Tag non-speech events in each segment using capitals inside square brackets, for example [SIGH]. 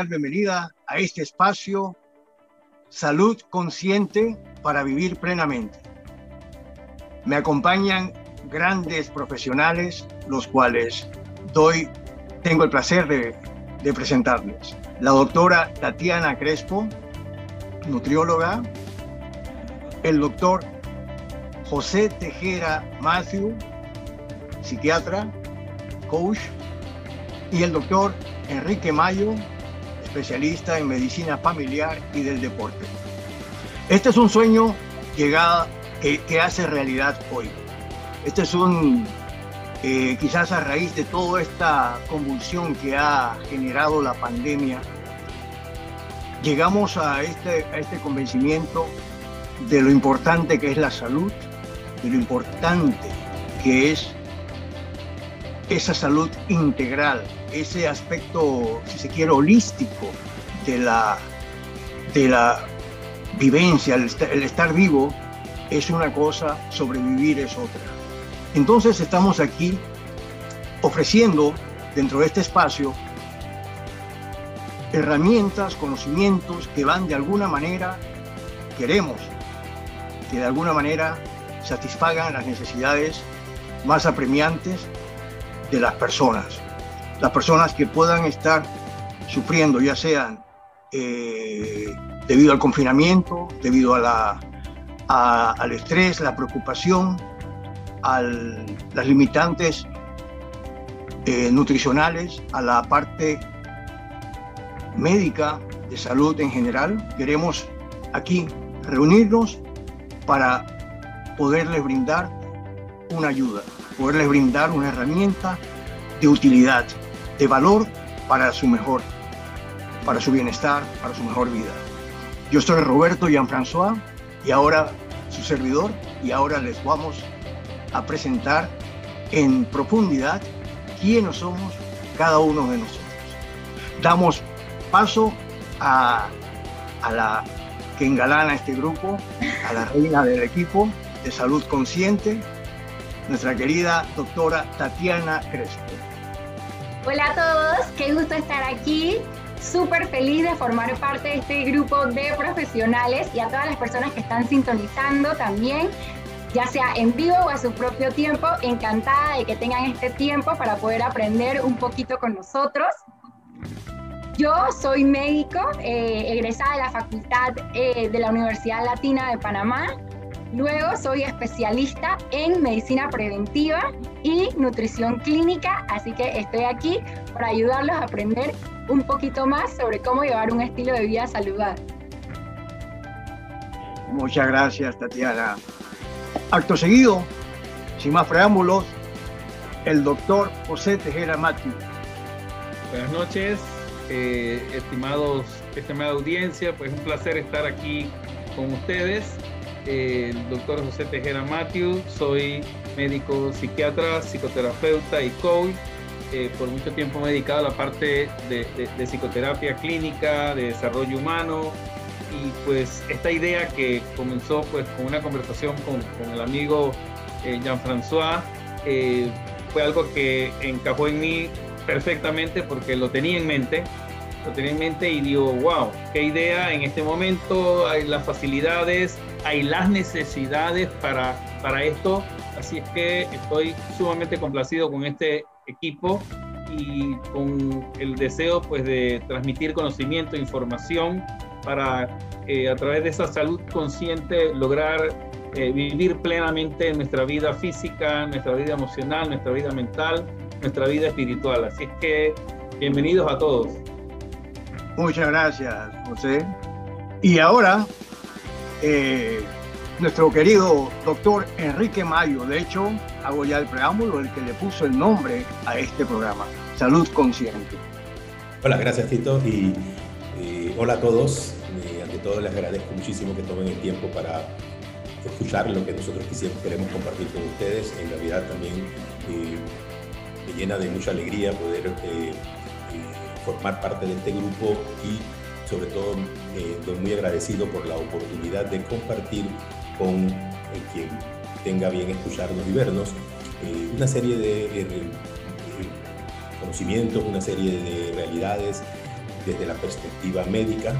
bienvenida a este espacio Salud Consciente para Vivir Plenamente. Me acompañan grandes profesionales, los cuales doy, tengo el placer de, de presentarles. La doctora Tatiana Crespo, nutrióloga, el doctor José Tejera Matthew, psiquiatra, coach, y el doctor Enrique Mayo, especialista en medicina familiar y del deporte. Este es un sueño que hace realidad hoy. Este es un, eh, quizás a raíz de toda esta convulsión que ha generado la pandemia, llegamos a este, a este convencimiento de lo importante que es la salud, de lo importante que es esa salud integral, ese aspecto, si se quiere, holístico de la, de la vivencia, el, el estar vivo es una cosa, sobrevivir es otra. Entonces estamos aquí ofreciendo dentro de este espacio herramientas, conocimientos que van de alguna manera, queremos que de alguna manera satisfagan las necesidades más apremiantes de las personas. Las personas que puedan estar sufriendo, ya sean eh, debido al confinamiento, debido a la, al estrés, la preocupación, al, las limitantes eh, nutricionales, a la parte médica de salud en general. Queremos aquí reunirnos para poderles brindar una ayuda, poderles brindar una herramienta de utilidad, de valor para su mejor, para su bienestar, para su mejor vida. Yo soy Roberto Jean-François y ahora su servidor y ahora les vamos a presentar en profundidad quiénes somos cada uno de nosotros. Damos paso a, a la que engalana este grupo, a la reina del equipo de salud consciente, nuestra querida doctora Tatiana Crespo. Hola a todos, qué gusto estar aquí. Súper feliz de formar parte de este grupo de profesionales y a todas las personas que están sintonizando también ya sea en vivo o a su propio tiempo. Encantada de que tengan este tiempo para poder aprender un poquito con nosotros. Yo soy médico, eh, egresada de la Facultad eh, de la Universidad Latina de Panamá. Luego soy especialista en medicina preventiva y nutrición clínica, así que estoy aquí para ayudarlos a aprender un poquito más sobre cómo llevar un estilo de vida saludable. Muchas gracias, Tatiana. Acto seguido, sin más preámbulos, el doctor José Tejera Mati. Buenas noches, eh, estimados, estimada audiencia, pues un placer estar aquí con ustedes. El doctor José Tejera Matthew, soy médico psiquiatra, psicoterapeuta y coach. Eh, por mucho tiempo me he dedicado a la parte de, psicoterapia clínica, de desarrollo humano, y pues esta idea que comenzó pues con una conversación con, con el amigo eh, Jean-François eh, fue algo que encajó en mí perfectamente porque lo tenía en mente, lo tenía en mente y digo, wow, qué idea en este momento, hay las facilidades, hay las necesidades para, para esto, así es que estoy sumamente complacido con este equipo y con el deseo pues de transmitir conocimiento, información para eh, a través de esa salud consciente lograr eh, vivir plenamente en nuestra vida física, nuestra vida emocional, nuestra vida mental, nuestra vida espiritual. Así es que bienvenidos a todos. Muchas gracias, José. Y ahora, eh, nuestro querido doctor Enrique Mayo, de hecho, hago ya el preámbulo, el que le puso el nombre a este programa, Salud Consciente. Hola, gracias Tito y hola a todos. Ante todo les agradezco muchísimo que tomen el tiempo para escuchar lo que nosotros quisiéramos, queremos compartir con ustedes. En realidad también eh, me llena de mucha alegría poder eh, formar parte de este grupo y sobre todo estoy muy agradecido por la oportunidad de compartir con quien tenga bien escucharnos y vernos una serie de conocimientos, una serie de realidades desde la perspectiva médica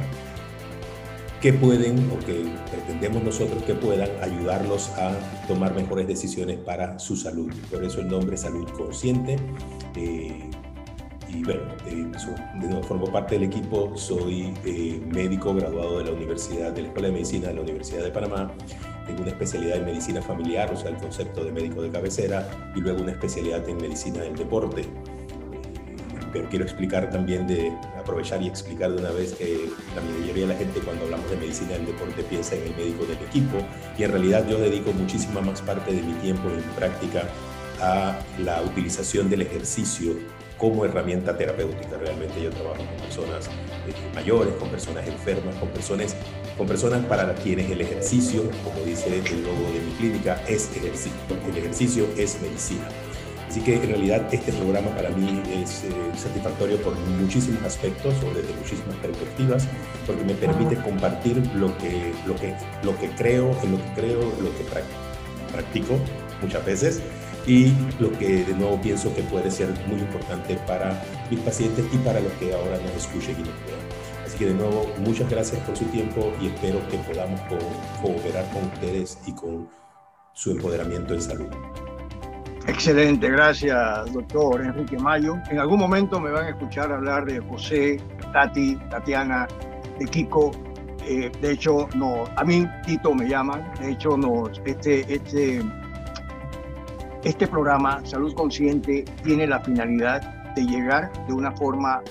que pueden o que pretendemos nosotros que puedan ayudarlos a tomar mejores decisiones para su salud. Por eso el nombre Salud Consciente. Eh, y bueno, eh, de nuevo formo parte del equipo, soy eh, médico graduado de la Universidad, de la Escuela de Medicina de la Universidad de Panamá, tengo una especialidad en medicina familiar, o sea, el concepto de médico de cabecera, y luego una especialidad en medicina del deporte. Pero quiero explicar también de aprovechar y explicar de una vez que la mayoría de la gente cuando hablamos de medicina del deporte piensa en el médico del equipo y en realidad yo dedico muchísima más parte de mi tiempo en práctica a la utilización del ejercicio como herramienta terapéutica. Realmente yo trabajo con personas eh, mayores, con personas enfermas, con personas, con personas para quienes el ejercicio, como dice el logo de mi clínica, es ejercicio. El ejercicio es medicina. Así que en realidad este programa para mí es eh, satisfactorio por muchísimos aspectos o desde muchísimas perspectivas, porque me permite compartir lo que, lo que, lo que creo, en lo que creo, lo que practico muchas veces y lo que de nuevo pienso que puede ser muy importante para mis pacientes y para los que ahora nos escuchen y nos vean. Así que de nuevo, muchas gracias por su tiempo y espero que podamos cooperar con ustedes y con su empoderamiento en salud. Excelente, gracias doctor Enrique Mayo. En algún momento me van a escuchar hablar de José, Tati, Tatiana, de Kiko. Eh, de hecho, no, a mí Tito me llaman. De hecho, nos, este, este este programa, Salud Consciente, tiene la finalidad de llegar de una forma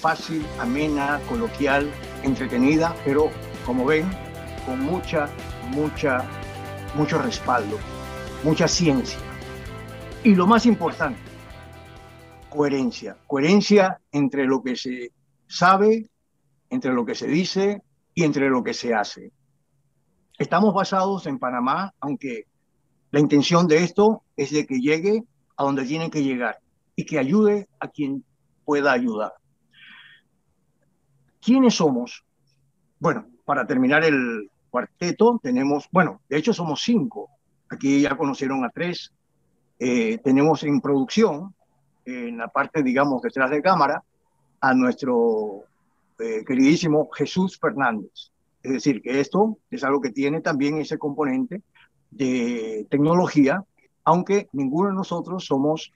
fácil, amena, coloquial, entretenida, pero como ven, con mucha, mucha, mucho respaldo, mucha ciencia. Y lo más importante, coherencia. Coherencia entre lo que se sabe, entre lo que se dice y entre lo que se hace. Estamos basados en Panamá, aunque la intención de esto es de que llegue a donde tiene que llegar y que ayude a quien pueda ayudar. ¿Quiénes somos? Bueno, para terminar el cuarteto tenemos, bueno, de hecho somos cinco. Aquí ya conocieron a tres. Eh, tenemos en producción, en la parte, digamos, detrás de cámara, a nuestro eh, queridísimo Jesús Fernández. Es decir, que esto es algo que tiene también ese componente de tecnología, aunque ninguno de nosotros somos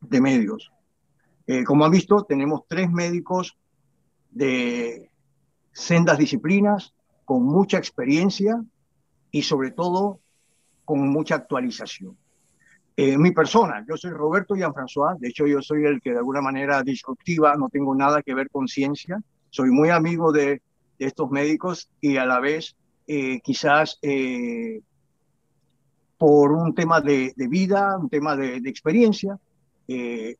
de medios. Eh, como han visto, tenemos tres médicos de sendas disciplinas, con mucha experiencia y sobre todo con mucha actualización. Eh, mi persona, yo soy Roberto Jean-François, de hecho yo soy el que de alguna manera disruptiva, no tengo nada que ver con ciencia, soy muy amigo de, estos médicos y a la vez eh, quizás por un tema de, vida, un tema de, experiencia, eh,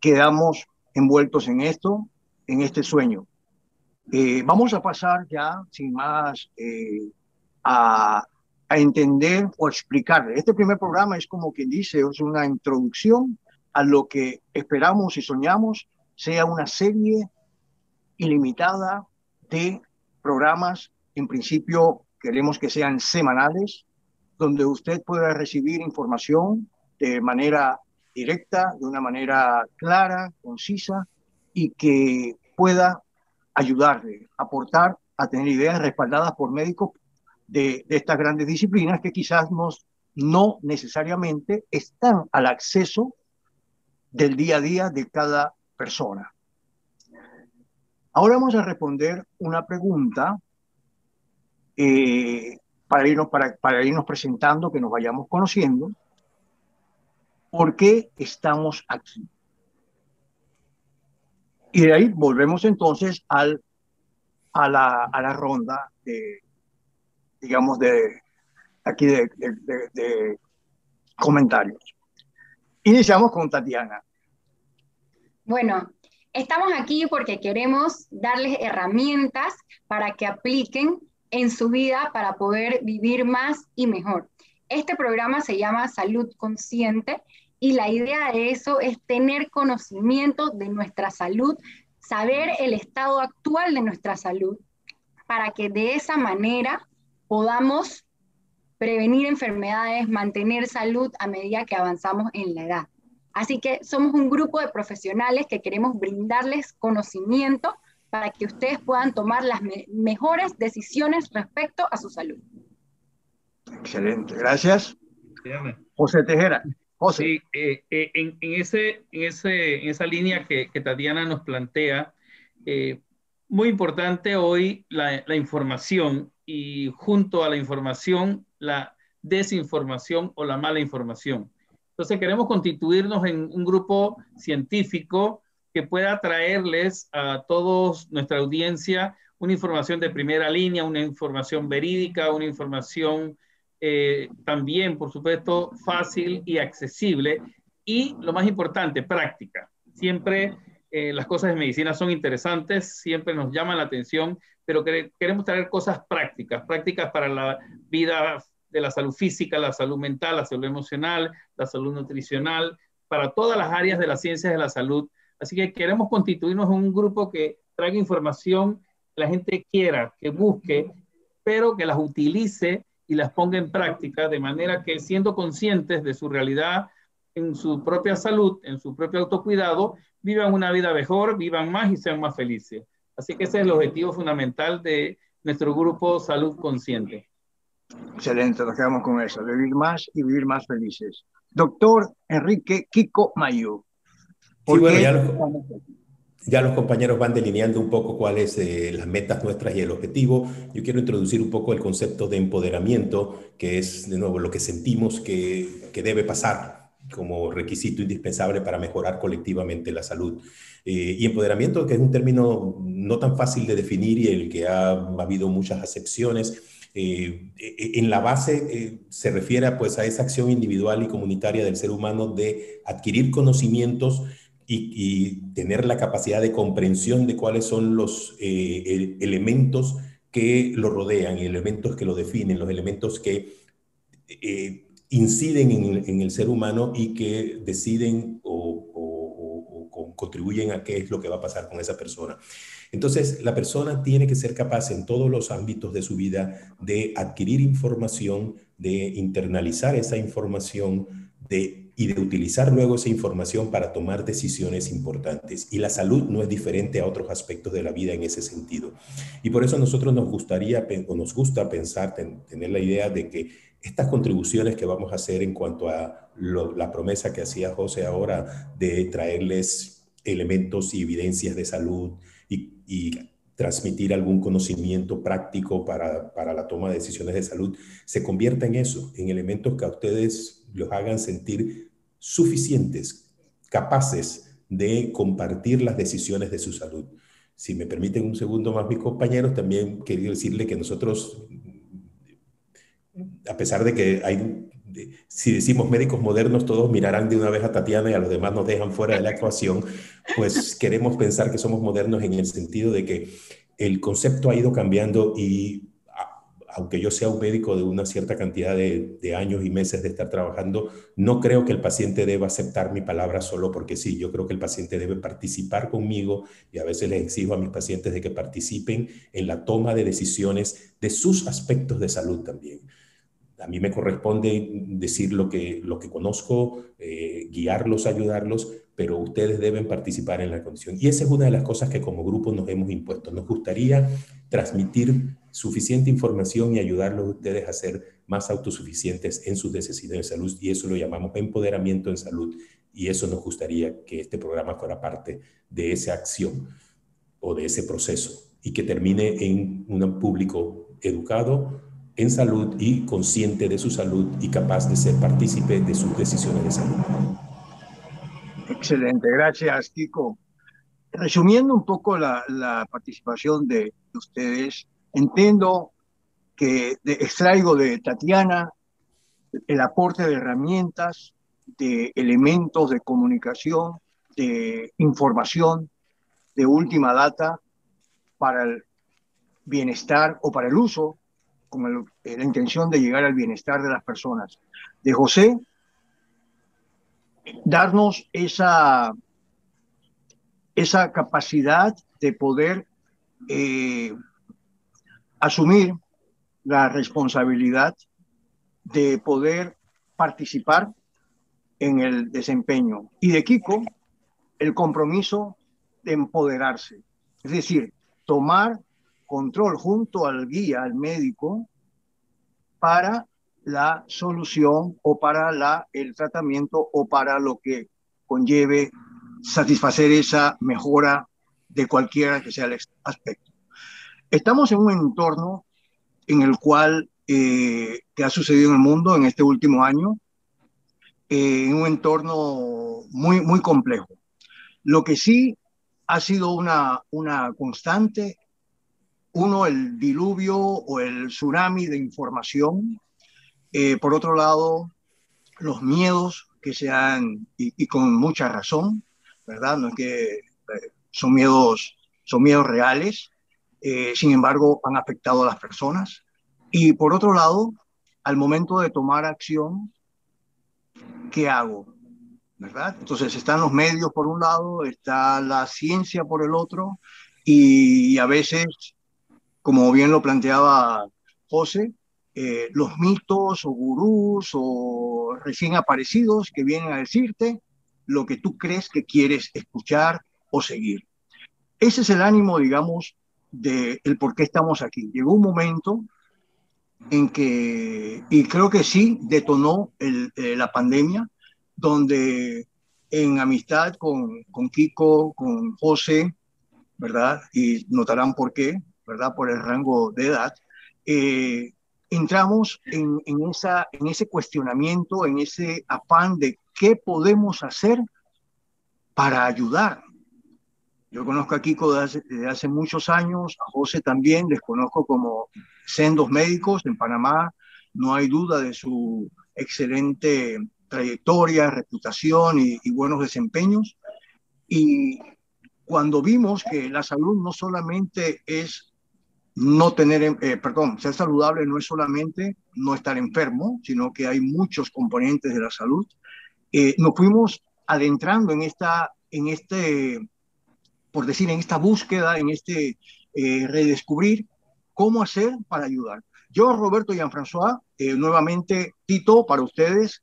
quedamos envueltos en esto, en este sueño. Eh, vamos a pasar ya, sin más, eh, a, a, entender o explicar. Este primer programa es como quien dice, es una introducción a lo que esperamos y soñamos sea una serie ilimitada de programas. En principio queremos que sean semanales, donde usted pueda recibir información de manera directa, de una manera clara, concisa y que pueda ayudarle, aportar a tener ideas respaldadas por médicos de, estas grandes disciplinas que quizás no necesariamente están al acceso del día a día de cada persona. Ahora vamos a responder una pregunta eh, para irnos, para, para irnos presentando, que nos vayamos conociendo, ¿por qué estamos aquí? Y de ahí volvemos entonces al, a, la, a la ronda de, digamos, de aquí de, de, de comentarios. Iniciamos con Tatiana. Bueno, estamos aquí porque queremos darles herramientas para que apliquen en su vida para poder vivir más y mejor. Este programa se llama Salud Consciente y la idea de eso es tener conocimiento de nuestra salud, saber el estado actual de nuestra salud, para que de esa manera podamos prevenir enfermedades, mantener salud a medida que avanzamos en la edad. Así que somos un grupo de profesionales que queremos brindarles conocimiento para que ustedes puedan tomar las mejores decisiones respecto a su salud. Excelente, gracias. José Tejera. José. Sí, eh, eh, en, ese, en, ese, en esa línea que, que Tatiana nos plantea, eh, muy importante hoy la, la, información y junto a la información, la desinformación o la mala información. Entonces queremos constituirnos en un grupo científico que pueda traerles a todos nuestra audiencia una información de primera línea, una información verídica, una información eh, también, por supuesto, fácil y accesible y, lo más importante, práctica. Siempre eh, las cosas de medicina son interesantes, siempre nos llaman la atención, pero queremos traer cosas prácticas, prácticas para la vida de la salud física, la salud mental, la salud emocional, la salud nutricional, para todas las áreas de las ciencias de la salud. Así que queremos constituirnos en un grupo que traiga información que la gente quiera, que busque, pero que las utilice y las ponga en práctica de manera que siendo conscientes de su realidad en su propia salud, en su propio autocuidado, vivan una vida mejor, vivan más y sean más felices. Así que ese es el objetivo fundamental de nuestro grupo Salud Consciente. Excelente, nos quedamos con eso, vivir más y vivir más felices. Doctor Enrique Kiko Mayo. Sí, bueno, ya los, compañeros van delineando un poco cuáles son eh, las metas nuestras y el objetivo. Yo quiero introducir un poco el concepto de empoderamiento, que es de nuevo lo que sentimos que, que debe pasar como requisito indispensable para mejorar colectivamente la salud. Eh, y empoderamiento, que es un término no tan fácil de definir y el que ha, ha habido muchas acepciones eh, eh, en la base eh, se refiere pues, a esa acción individual y comunitaria del ser humano de adquirir conocimientos y, tener la capacidad de comprensión de cuáles son los elementos que lo rodean, elementos que lo definen, los elementos que inciden en, el ser humano y que deciden o, o contribuyen a qué es lo que va a pasar con esa persona. Entonces, la persona tiene que ser capaz en todos los ámbitos de su vida de adquirir información, de internalizar esa información de, y de utilizar luego esa información para tomar decisiones importantes. Y la salud no es diferente a otros aspectos de la vida en ese sentido. Y por eso a nosotros nos gustaría o nos gusta pensar, tener la idea de que estas contribuciones que vamos a hacer en cuanto a la promesa que hacía José ahora de traerles elementos y evidencias de salud, y, transmitir algún conocimiento práctico para, para, la toma de decisiones de salud, se convierta en eso, en elementos que a ustedes los hagan sentir suficientes, capaces de compartir las decisiones de su salud. Si me permiten un segundo más, mis compañeros, también quería decirle que nosotros, a pesar de que hay si decimos médicos modernos, todos mirarán de una vez a Tatiana y a los demás nos dejan fuera de la ecuación, pues [LAUGHS] queremos pensar que somos modernos en el sentido de que el concepto ha ido cambiando y aunque yo sea un médico de una cierta cantidad de, años y meses de estar trabajando, no creo que el paciente deba aceptar mi palabra solo porque sí. Yo creo que el paciente debe participar conmigo y a veces les exijo a mis pacientes de que participen en la toma de decisiones de sus aspectos de salud también a mí me corresponde decir lo que, lo que conozco, eh, guiarlos, ayudarlos, pero ustedes deben participar en la condición. Y esa es una de las cosas que como grupo nos hemos impuesto. Nos gustaría transmitir suficiente información y ayudarlos a ustedes a ser más autosuficientes en sus necesidades de salud y eso lo llamamos empoderamiento en salud y eso nos gustaría que este programa fuera parte de esa acción o de ese proceso y que termine en un público educado, en salud y consciente de su salud y capaz de ser partícipe de sus decisiones de salud. Excelente, gracias Kiko. Resumiendo un poco la, la participación de ustedes, entiendo que extraigo de Tatiana el aporte de herramientas, de elementos de comunicación, de información de última data para el bienestar o para el uso con eh, la intención de llegar al bienestar de las personas. De José, darnos esa, esa capacidad de poder eh, asumir la responsabilidad de poder participar en el desempeño. Y de Kiko, el compromiso de empoderarse. Es decir, tomar control junto al guía, al médico, para la solución o para la, el tratamiento o para lo que conlleve satisfacer esa mejora de cualquiera que sea el aspecto. Estamos en un entorno en el cual, eh, que ha sucedido en el mundo en este último año, eh, en un entorno muy, muy complejo. Lo que sí ha sido una, una constante, uno, el diluvio o el tsunami de información. Eh, por otro lado, los miedos que se han, y, con mucha razón, ¿verdad? No es que eh, son miedos, son miedos reales, eh, sin embargo, han afectado a las personas. Y por otro lado, al momento de tomar acción, ¿qué hago? ¿verdad? Entonces están los medios por un lado, está la ciencia por el otro, y a veces, como bien lo planteaba José, eh, los mitos o gurús o recién aparecidos que vienen a decirte lo que tú crees que quieres escuchar o seguir. Ese es el ánimo, digamos, de el por qué estamos aquí. Llegó un momento en que, y creo que sí, detonó el, eh, la pandemia, donde en amistad con, con Kiko, con José, ¿verdad? Y notarán por qué, ¿verdad? Por el rango de edad, eh, entramos en, en, esa, en ese cuestionamiento, en ese afán de qué podemos hacer para ayudar. Yo conozco a Kiko desde hace, hace muchos años, a José también, les conozco como sendos médicos en Panamá, no hay duda de su excelente trayectoria, reputación y, buenos desempeños. Y cuando vimos que la salud no solamente es no tener, eh, perdón, ser saludable no es solamente no estar enfermo, sino que hay muchos componentes de la salud. Eh, nos fuimos adentrando en esta, en este, por decir, en esta búsqueda, en este eh, redescubrir cómo hacer para ayudar. Yo, Roberto y Jean-François, nuevamente, Tito, para ustedes,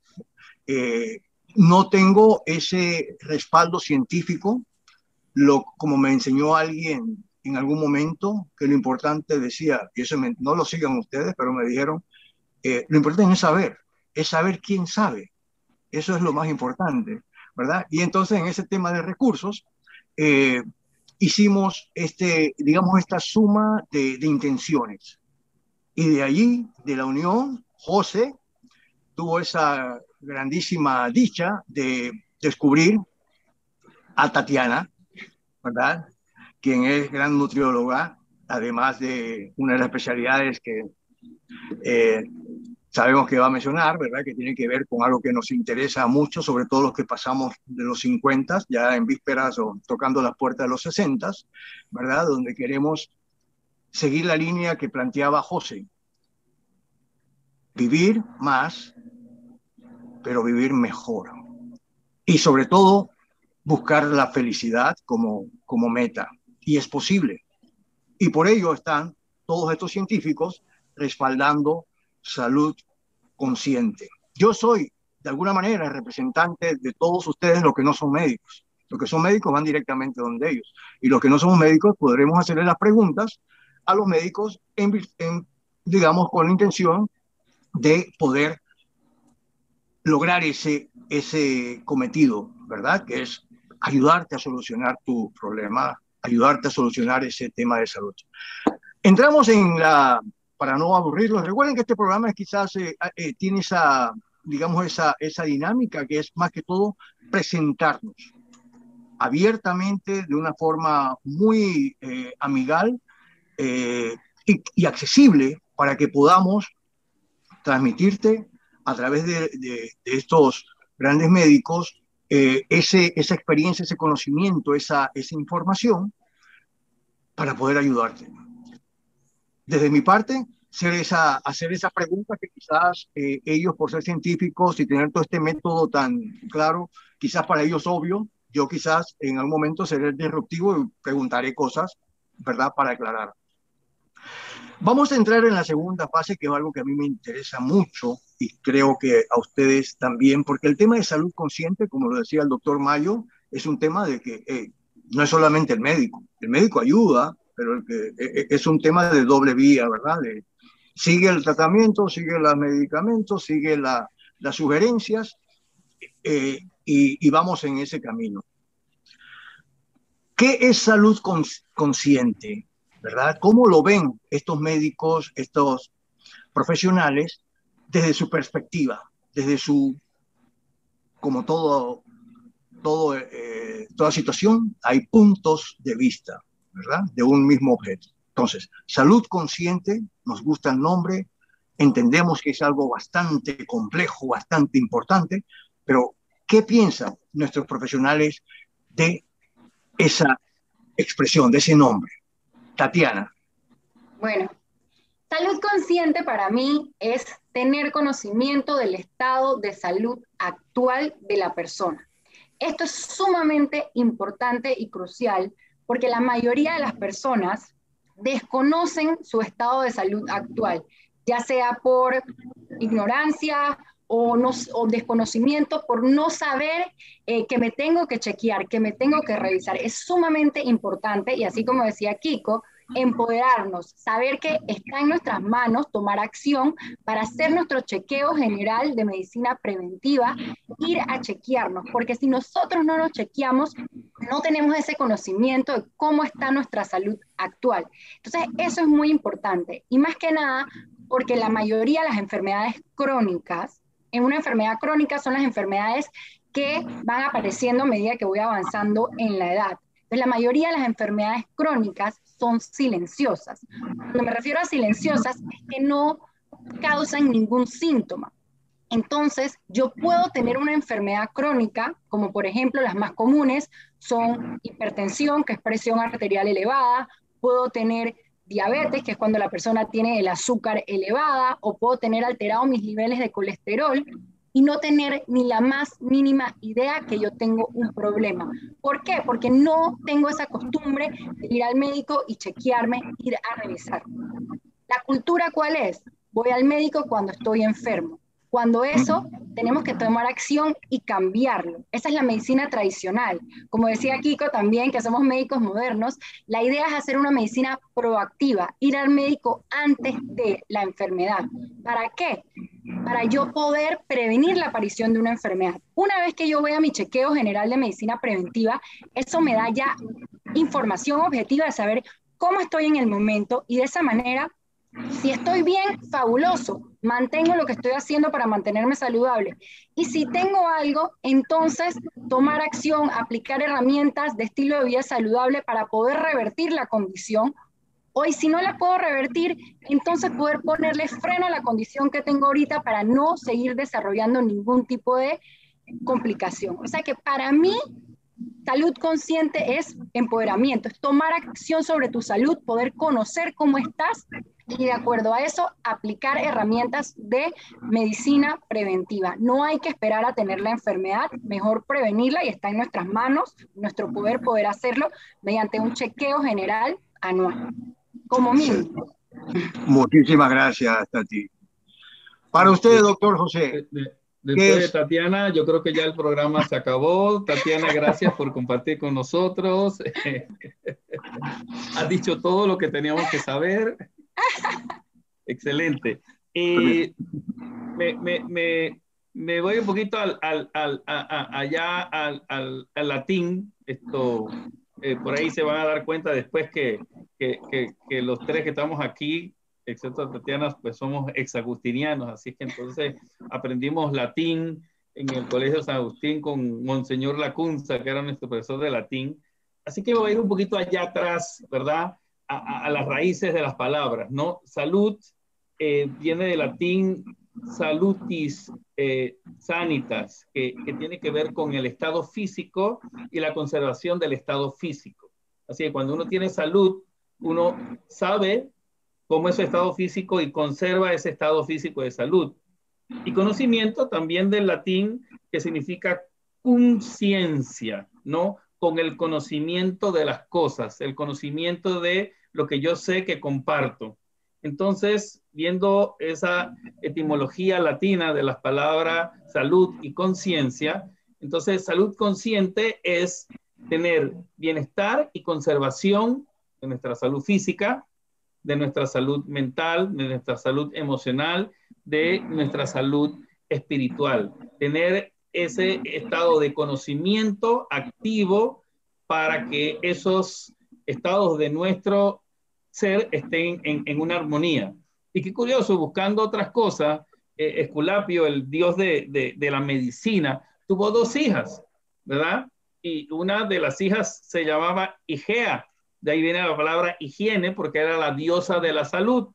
eh, no tengo ese respaldo científico, lo, como me enseñó alguien en algún momento, que lo importante decía, y eso no lo sigan ustedes, pero me dijeron, eh, lo importante es saber, es saber quién sabe. Eso es lo más importante, ¿verdad? Y entonces en ese tema de recursos, eh, hicimos este, digamos, esta suma de, de intenciones. Y de allí, de la unión, José tuvo esa grandísima dicha de descubrir a Tatiana, ¿verdad? Quien es gran nutrióloga, además de una de las especialidades que eh, sabemos que va a mencionar, ¿verdad? Que tiene que ver con algo que nos interesa mucho, sobre todo los que pasamos de los 50, ya en vísperas o tocando las puertas de los 60, ¿verdad? Donde queremos seguir la línea que planteaba José. Vivir más pero vivir mejor. Y sobre todo, buscar la felicidad como, como meta. Y es posible. Y por ello están todos estos científicos respaldando salud consciente. Yo soy, de alguna manera, representante de todos ustedes los que no son médicos. Los que son médicos van directamente donde ellos. Y los que no somos médicos podremos hacerle las preguntas a los médicos, en, digamos, con la intención de poder lograr ese, ese cometido, ¿verdad? Que es ayudarte a solucionar tu problema, ayudarte a solucionar ese tema de salud. Entramos en la, para no aburrirlos, recuerden que este programa quizás eh, eh, tiene esa, digamos, esa, esa dinámica que es más que todo presentarnos abiertamente, de una forma muy eh, amigal y, y accesible para que podamos transmitirte a través de, estos grandes médicos eh, ese, esa experiencia, ese conocimiento, esa, esa información para poder ayudarte. Desde mi parte, hacer, esa, hacer esas preguntas que quizás eh, ellos, por ser científicos y tener todo este método tan claro, quizás para ellos obvio, yo quizás en algún momento seré disruptivo y preguntaré cosas, ¿verdad?, para aclarar. Vamos a entrar en la segunda fase, que es algo que a mí me interesa mucho y creo que a ustedes también, porque el tema de salud consciente, como lo decía el doctor Mayo, es un tema de que eh, no es solamente el médico, el médico ayuda, pero que, eh, es un tema de doble vía, ¿verdad? Sigue el tratamiento, sigue los medicamentos, sigue la, las sugerencias y, y, vamos en ese camino. ¿Qué es salud consciente? ¿Verdad? ¿Cómo lo ven estos médicos, estos profesionales desde su perspectiva, desde su, como todo, todo eh, toda situación, hay puntos de vista, ¿verdad? De un mismo objeto. Entonces, salud consciente, nos gusta el nombre, entendemos que es algo bastante complejo, bastante importante, pero ¿qué piensan nuestros profesionales de esa expresión, de ese nombre? Tatiana. Bueno, salud consciente para mí es tener conocimiento del estado de salud actual de la persona. Esto es sumamente importante y crucial porque la mayoría de las personas desconocen su estado de salud actual, ya sea por ignorancia o, no, desconocimiento, por no saber eh, que me tengo que chequear, que me tengo que revisar. Es sumamente importante y así como decía Kiko, empoderarnos, saber que está en nuestras manos tomar acción para hacer nuestro chequeo general de medicina preventiva, ir a chequearnos, porque si nosotros no nos chequeamos, no tenemos ese conocimiento de cómo está nuestra salud actual. Entonces, eso es muy importante. Y más que nada, porque la mayoría de las enfermedades crónicas, en una enfermedad crónica son las enfermedades que van apareciendo a medida que voy avanzando en la edad. Entonces, la mayoría de las enfermedades crónicas son silenciosas. Cuando me refiero a silenciosas es que no causan ningún síntoma. Entonces, yo puedo tener una enfermedad crónica, como por ejemplo las más comunes son hipertensión, que es presión arterial elevada, puedo tener diabetes, que es cuando la persona tiene el azúcar elevada, o puedo tener alterado mis niveles de colesterol, y no tener ni la más mínima idea que yo tengo un problema. ¿Por qué? Porque no tengo esa costumbre de ir al médico y chequearme, ir a revisar. ¿La cultura cuál es? Voy al médico cuando estoy enfermo. Cuando eso, tenemos que tomar acción y cambiarlo. Esa es la medicina tradicional. Como decía Kiko también, que somos médicos modernos, la idea es hacer una medicina proactiva, ir al médico antes de la enfermedad. ¿Para qué? Para yo poder prevenir la aparición de una enfermedad. Una vez que yo voy a mi chequeo general de medicina preventiva, eso me da ya información objetiva de saber cómo estoy en el momento y de esa manera si estoy bien, fabuloso, mantengo lo que estoy haciendo para mantenerme saludable. Y si tengo algo, entonces tomar acción, aplicar herramientas de estilo de vida saludable para poder revertir la condición. O si no la puedo revertir, entonces poder ponerle freno a la condición que tengo ahorita para no seguir desarrollando ningún tipo de complicación. O sea que para mí Salud consciente es empoderamiento, es tomar acción sobre tu salud, poder conocer cómo estás y de acuerdo a eso aplicar herramientas de medicina preventiva. No hay que esperar a tener la enfermedad, mejor prevenirla y está en nuestras manos, nuestro poder poder hacerlo mediante un chequeo general anual, como mínimo. Muchísimas gracias, Tati. Para usted, doctor José. Después de Tatiana, yo creo que ya el programa se acabó. Tatiana, gracias por compartir con nosotros. [LAUGHS] Has dicho todo lo que teníamos que saber. Excelente. Eh, me, me, me, voy un poquito al, al, al allá al, al, latín. Esto, eh, por ahí se van a dar cuenta después que, que, que, los tres que estamos aquí, excepto Tatiana, pues somos exagustinianos. Así que entonces [LAUGHS] aprendimos latín en el Colegio San Agustín con Monseñor Lacunza, que era nuestro profesor de latín. Así que voy a ir un poquito allá atrás, ¿verdad? a, las raíces de las palabras, ¿no? Salud eh, viene del latín salutis eh, sanitas, que, tiene que ver con el estado físico y la conservación del estado físico. Así que cuando uno tiene salud, uno sabe cómo es su estado físico y conserva ese estado físico de salud. Y conocimiento también del latín que significa conciencia, ¿no? Con el conocimiento de las cosas, el conocimiento de lo que yo sé que comparto. Entonces, viendo esa etimología latina de las palabras salud y conciencia, entonces salud consciente es tener bienestar y conservación de nuestra salud física, de nuestra salud mental, de nuestra salud emocional, de nuestra salud espiritual. Tener ese estado de conocimiento activo para que esos estados de nuestro ser estén en, una armonía. Y qué curioso, buscando otras cosas, eh, Esculapio, el dios de, de la medicina, tuvo dos hijas, ¿verdad? Y una de las hijas se llamaba Igea, de ahí viene la palabra higiene, porque era la diosa de la salud,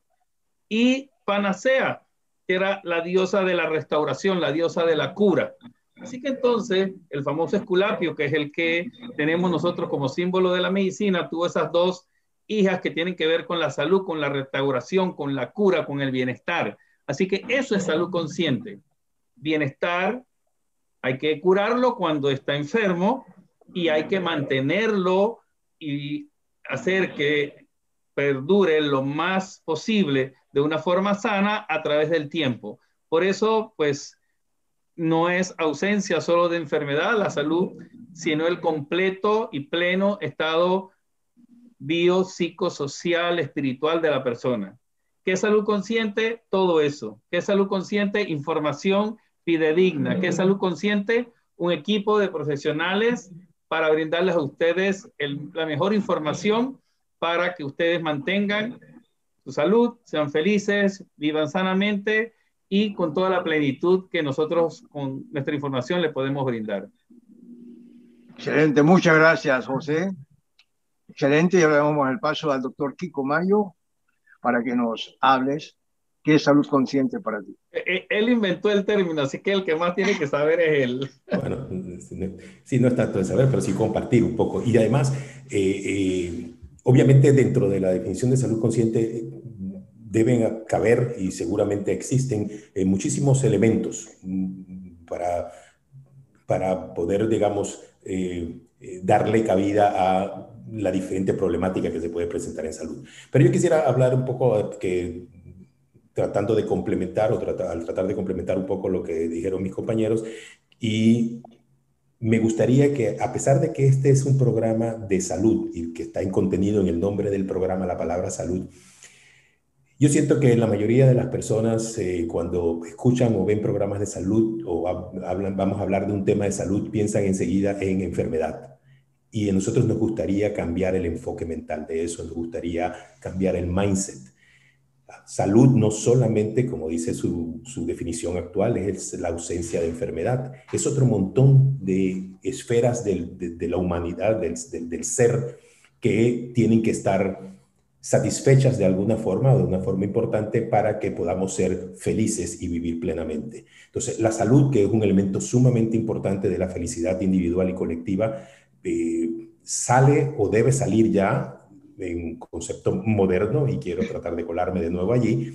y Panacea, que era la diosa de la restauración, la diosa de la cura. Así que entonces el famoso Esculapio, que es el que tenemos nosotros como símbolo de la medicina, tuvo esas dos hijas que tienen que ver con la salud, con la restauración, con la cura, con el bienestar. Así que eso es salud consciente. Bienestar, hay que curarlo cuando está enfermo y hay que mantenerlo y hacer que perdure lo más posible de una forma sana a través del tiempo. Por eso, pues, no es ausencia solo de enfermedad, la salud, sino el completo y pleno estado bio, psicosocial, espiritual de la persona. ¿Qué salud consciente? Todo eso. ¿Qué salud consciente? Información fidedigna. ¿Qué salud consciente? Un equipo de profesionales para brindarles a ustedes la mejor información para que ustedes mantengan su salud, sean felices, vivan sanamente y con toda la plenitud que nosotros con nuestra información les podemos brindar. Excelente, muchas gracias, José. Excelente, y ahora damos el paso al doctor Kiko Mayo para que nos hables ¿Qué es salud consciente para ti? Eh, eh, él inventó el término, así que el que más tiene que saber es él. Bueno, sí, no es tanto de saber, pero sí compartir un poco. Y además, eh, obviamente dentro de la definición de salud consciente deben caber y seguramente existen muchísimos elementos mm, para, para poder, digamos, darle cabida a la diferente problemática que se puede presentar en salud. Pero yo quisiera hablar un poco que tratando de complementar o tratar, al tratar de complementar un poco lo que dijeron mis compañeros. Y me gustaría que, a pesar de que este es un programa de salud y que está en contenido en el nombre del programa la palabra salud, yo siento que la mayoría de las personas eh, cuando escuchan o ven programas de salud o hablan, vamos a hablar de un tema de salud, piensan enseguida en enfermedad. Y a nosotros nos gustaría cambiar el enfoque mental de eso, nos gustaría cambiar el mindset Salud no solamente, como dice su, definición actual, es la ausencia de enfermedad, es otro montón de esferas de, la humanidad, del, del, ser, que tienen que estar satisfechas de alguna forma o de una forma importante para que podamos ser felices y vivir plenamente. Entonces, la salud, que es un elemento sumamente importante de la felicidad individual y colectiva, eh, sale o debe salir ya en concepto moderno, y quiero tratar de colarme de nuevo allí,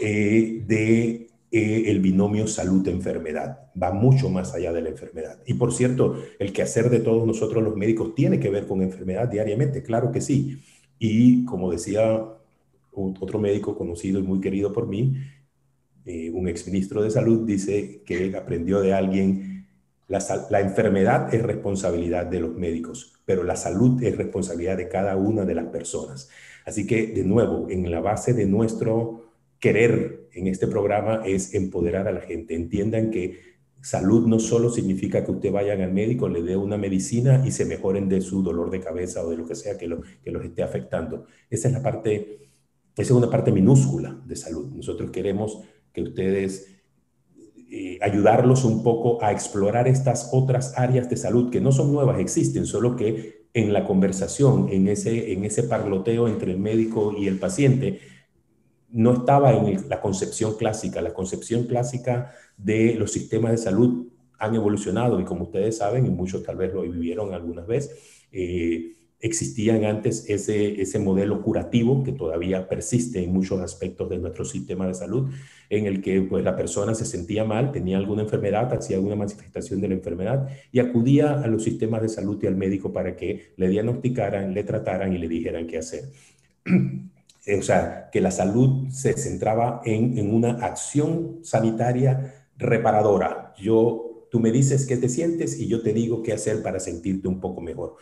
eh, de eh, el binomio salud-enfermedad. Va mucho más allá de la enfermedad. Y por cierto, el quehacer de todos nosotros los médicos tiene que ver con enfermedad diariamente, claro que sí. Y como decía otro médico conocido y muy querido por mí, eh, un exministro de salud, dice que aprendió de alguien la, enfermedad es responsabilidad de los médicos, pero la salud es responsabilidad de cada una de las personas. Así que, de nuevo, en la base de nuestro querer en este programa es empoderar a la gente. Entiendan que salud no solo significa que usted vayan al médico, le dé una medicina y se mejoren de su dolor de cabeza o de lo que sea que, que los esté afectando. Esa es la parte, esa es una parte minúscula de salud. Nosotros queremos que ustedes eh, ayudarlos un poco a explorar estas otras áreas de salud que no son nuevas, existen, solo que en la conversación, en ese, en ese parloteo entre el médico y el paciente, no estaba en la concepción clásica. La concepción clásica de los sistemas de salud han evolucionado y como ustedes saben, y muchos tal vez lo vivieron alguna vez, eh, existían antes ese, ese modelo curativo que todavía persiste en muchos aspectos de nuestro sistema de salud, en el que pues, la persona se sentía mal, tenía alguna enfermedad, hacía alguna manifestación de la enfermedad y acudía a los sistemas de salud y al médico para que le diagnosticaran, le trataran y le dijeran qué hacer. [CLEARS THROAT] o sea, que la salud se centraba en, en una acción sanitaria reparadora. Yo, tú me dices qué te sientes y yo te digo qué hacer para sentirte un poco mejor.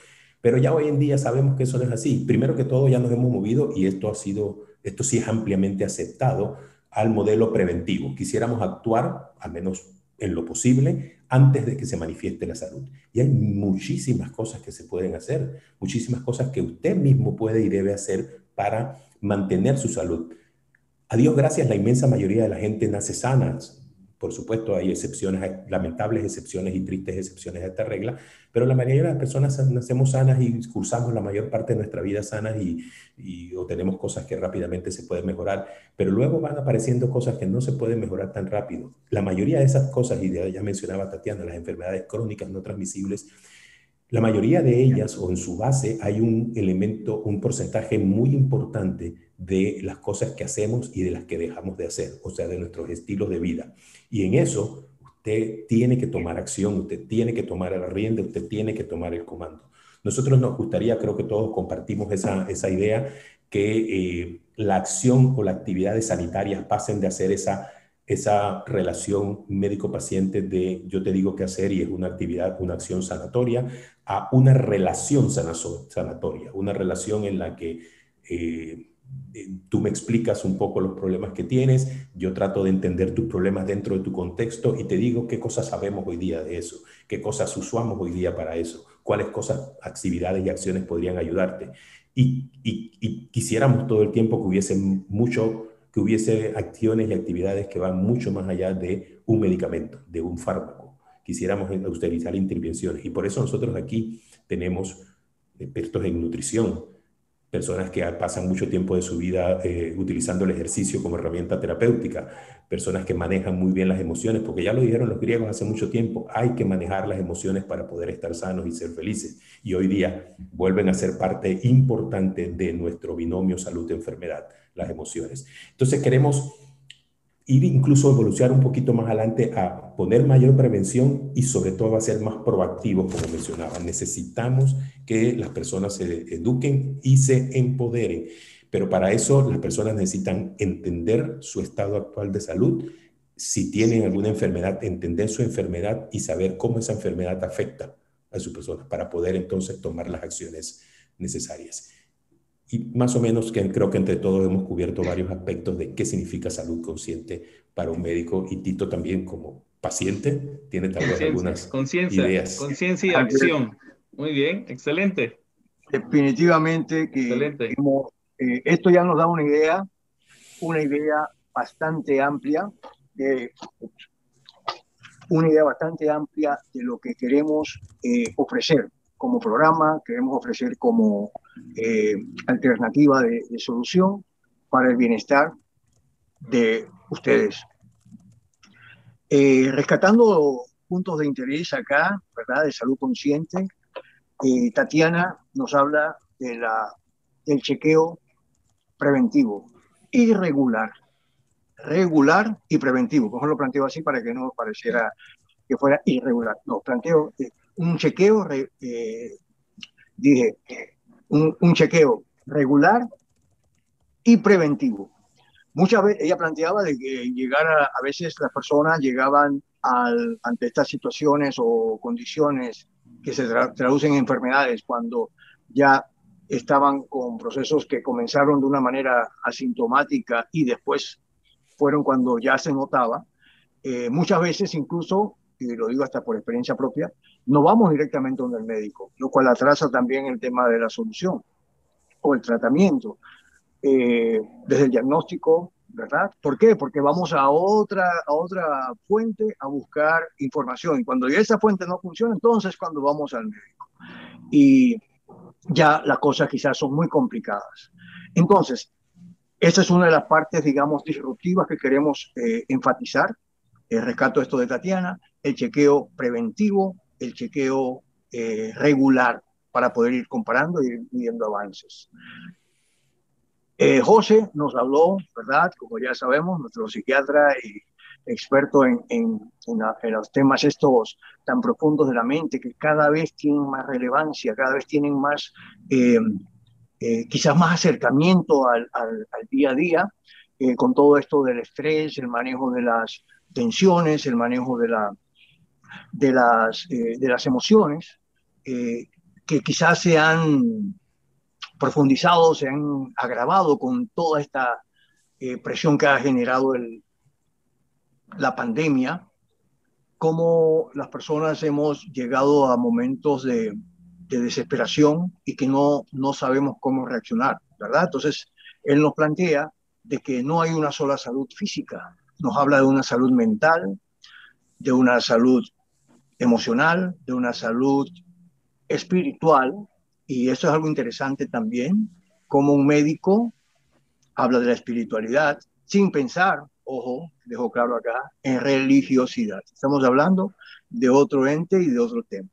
Pero ya hoy en día sabemos que eso no es así. Primero que todo, ya nos hemos movido y esto ha sido, esto sí es ampliamente aceptado al modelo preventivo. Quisiéramos actuar, al menos en lo posible, antes de que se manifieste la salud. Y hay muchísimas cosas que se pueden hacer, muchísimas cosas que usted mismo puede y debe hacer para mantener su salud. A Dios gracias, la inmensa mayoría de la gente nace sana, por supuesto, hay excepciones, lamentables excepciones y tristes excepciones a esta regla, pero la mayoría de las personas nacemos sanas y cursamos la mayor parte de nuestra vida sanas y, y o tenemos cosas que rápidamente se pueden mejorar, pero luego van apareciendo cosas que no se pueden mejorar tan rápido. La mayoría de esas cosas, y ya mencionaba Tatiana, las enfermedades crónicas no transmisibles, la mayoría de ellas o en su base hay un elemento, un porcentaje muy importante de las cosas que hacemos y de las que dejamos de hacer, o sea, de nuestros estilos de vida. Y en eso usted tiene que tomar acción, usted tiene que tomar la rienda, usted tiene que tomar el comando. Nosotros nos gustaría, creo que todos compartimos esa, esa idea, que eh, la acción o las actividades sanitarias pasen de hacer esa, esa relación médico-paciente de yo te digo qué hacer y es una actividad, una acción sanatoria, a una relación sanatoria, una relación en la que... Eh, tú me explicas un poco los problemas que tienes, yo trato de entender tus problemas dentro de tu contexto y te digo qué cosas sabemos hoy día de eso, qué cosas usamos hoy día para eso, cuáles cosas, actividades y acciones podrían ayudarte. Y, y, quisiéramos todo el tiempo que hubiese mucho, que hubiese acciones y actividades que van mucho más allá de un medicamento, de un fármaco. Quisiéramos utilizar intervenciones y por eso nosotros aquí tenemos expertos en nutrición, personas que pasan mucho tiempo de su vida eh, utilizando el ejercicio como herramienta terapéutica, personas que manejan muy bien las emociones, porque ya lo dijeron los griegos hace mucho tiempo, hay que manejar las emociones para poder estar sanos y ser felices. Y hoy día vuelven a ser parte importante de nuestro binomio salud-enfermedad, las emociones. Entonces queremos ir incluso evolucionar un poquito más adelante a poner mayor prevención y sobre todo a ser más proactivos, como mencionaba. Necesitamos que las personas se eduquen y se empoderen, pero para eso las personas necesitan entender su estado actual de salud, si tienen alguna enfermedad, entender su enfermedad y saber cómo esa enfermedad afecta a sus personas para poder entonces tomar las acciones necesarias. Y más o menos que creo que entre todos hemos cubierto varios aspectos de qué significa salud consciente para un médico y Tito también como paciente tiene tal vez algunas ideas. Conciencia y acción. Muy bien, excelente. Definitivamente que eh, esto ya nos da una idea, una idea bastante amplia de una idea bastante amplia de lo que queremos eh, ofrecer como programa, queremos ofrecer como eh, alternativa de, solución para el bienestar de ustedes. Eh, rescatando puntos de interés acá, ¿verdad? De salud consciente, eh, Tatiana nos habla de la, del chequeo preventivo y regular. Y preventivo. Mejor lo planteo así para que no pareciera que fuera irregular. No, planteo un chequeo, dije, un, chequeo regular y preventivo. Muchas veces ella planteaba de que llegara, a veces las personas llegaban ante estas situaciones o condiciones que se traducen en enfermedades cuando ya estaban con procesos que comenzaron de una manera asintomática y después fueron cuando ya se notaba. Eh, muchas veces incluso, y lo digo hasta por experiencia propia, no vamos directamente donde el médico, lo cual atrasa también el tema de la solución o el tratamiento. Eh, desde el diagnóstico, ¿verdad? ¿Por qué? Porque vamos a otra, a otra fuente a buscar información y cuando ya esa fuente no funciona, entonces cuando vamos al médico. Y ya las cosas quizás son muy complicadas. Entonces, esa es una de las partes, digamos, disruptivas que queremos eh, enfatizar. El rescato esto de Tatiana, el chequeo preventivo, el chequeo eh, regular para poder ir comparando y ir viendo avances. Eh, José nos habló, ¿verdad? Como ya sabemos, nuestro psiquiatra y experto en, en, los temas estos tan profundos de la mente que cada vez tienen más relevancia, cada vez tienen más, eh, eh, quizás más acercamiento al, al, día a día, eh, con todo esto del estrés, el manejo de las tensiones, el manejo de, la, de, las, de las emociones, que quizás se han profundizado, se han agravado con toda esta presión que ha generado el, la pandemia, cómo las personas hemos llegado a momentos de, desesperación y que no, no sabemos cómo reaccionar, ¿verdad? Entonces, él nos plantea de que no hay una sola salud física, nos habla de una salud mental, de una salud emocional, de una salud espiritual, y eso es algo interesante también, como un médico habla de la espiritualidad sin pensar ojo, dejo claro acá, en religiosidad. Estamos hablando de otro ente y de otro tema.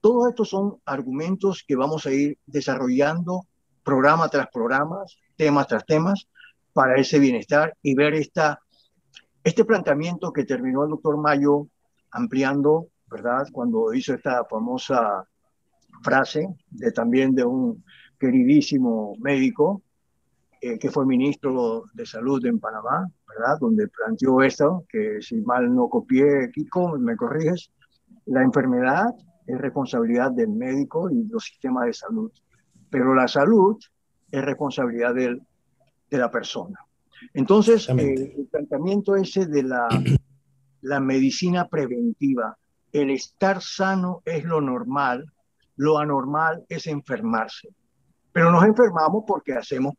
Todos estos son argumentos que vamos a ir desarrollando programa tras programa, temas tras temas, para ese bienestar y ver esta, este planteamiento que terminó el doctor Mayo ampliando, ¿verdad? Cuando hizo esta famosa frase de también de un queridísimo médico eh, que fue ministro de Salud en Panamá, ¿verdad? Donde planteó esto, que si mal no copié, Kiko, me corriges, la enfermedad es responsabilidad del médico y los sistemas de salud, pero la salud es responsabilidad del, de la persona. Entonces, eh, el planteamiento ese de la, la medicina preventiva, el estar sano es lo normal, lo anormal es enfermarse. Pero nos enfermamos porque hacemos